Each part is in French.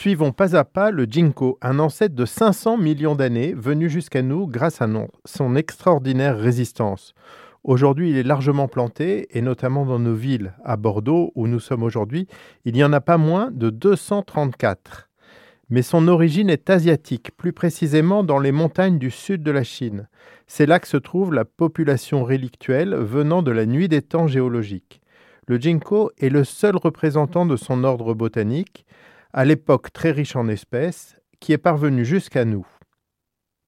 Suivons pas à pas le ginkgo, un ancêtre de 500 millions d'années venu jusqu'à nous grâce à son extraordinaire résistance. Aujourd'hui, il est largement planté, et notamment dans nos villes. À Bordeaux, où nous sommes aujourd'hui, il n'y en a pas moins de 234. Mais son origine est asiatique, plus précisément dans les montagnes du sud de la Chine. C'est là que se trouve la population rélictuelle venant de la nuit des temps géologiques. Le ginkgo est le seul représentant de son ordre botanique, à l'époque très riche en espèces, qui est parvenu jusqu'à nous.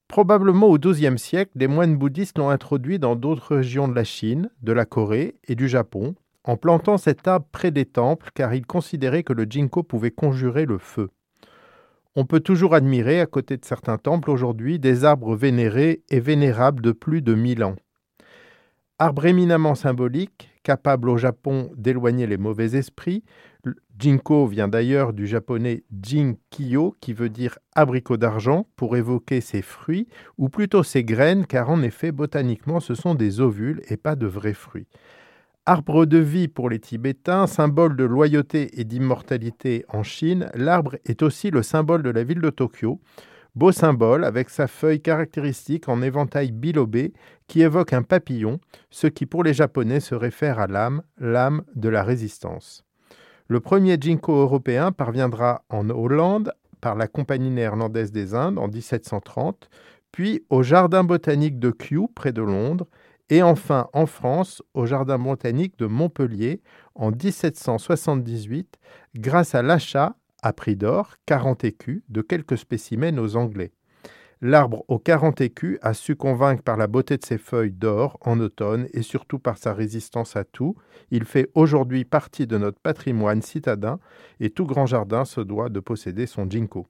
Probablement au XIIe siècle, des moines bouddhistes l'ont introduit dans d'autres régions de la Chine, de la Corée et du Japon, en plantant cet arbre près des temples car ils considéraient que le ginkgo pouvait conjurer le feu. On peut toujours admirer, à côté de certains temples aujourd'hui, des arbres vénérés et vénérables de plus de mille ans. Arbre éminemment symbolique, capable au Japon d'éloigner les mauvais esprits, Jinko vient d'ailleurs du japonais Jinkyo, qui veut dire abricot d'argent, pour évoquer ses fruits, ou plutôt ses graines, car en effet, botaniquement, ce sont des ovules et pas de vrais fruits. Arbre de vie pour les Tibétains, symbole de loyauté et d'immortalité en Chine, l'arbre est aussi le symbole de la ville de Tokyo. Beau symbole avec sa feuille caractéristique en éventail bilobé qui évoque un papillon, ce qui pour les Japonais se réfère à l'âme, l'âme de la résistance. Le premier ginkgo européen parviendra en Hollande par la Compagnie néerlandaise des Indes en 1730, puis au Jardin botanique de Kew près de Londres, et enfin en France au Jardin botanique de Montpellier en 1778 grâce à l'achat à prix d'or, 40 écus, de quelques spécimens aux Anglais. L'arbre aux 40 écus a su convaincre par la beauté de ses feuilles d'or en automne et surtout par sa résistance à tout. Il fait aujourd'hui partie de notre patrimoine citadin et tout grand jardin se doit de posséder son ginkgo.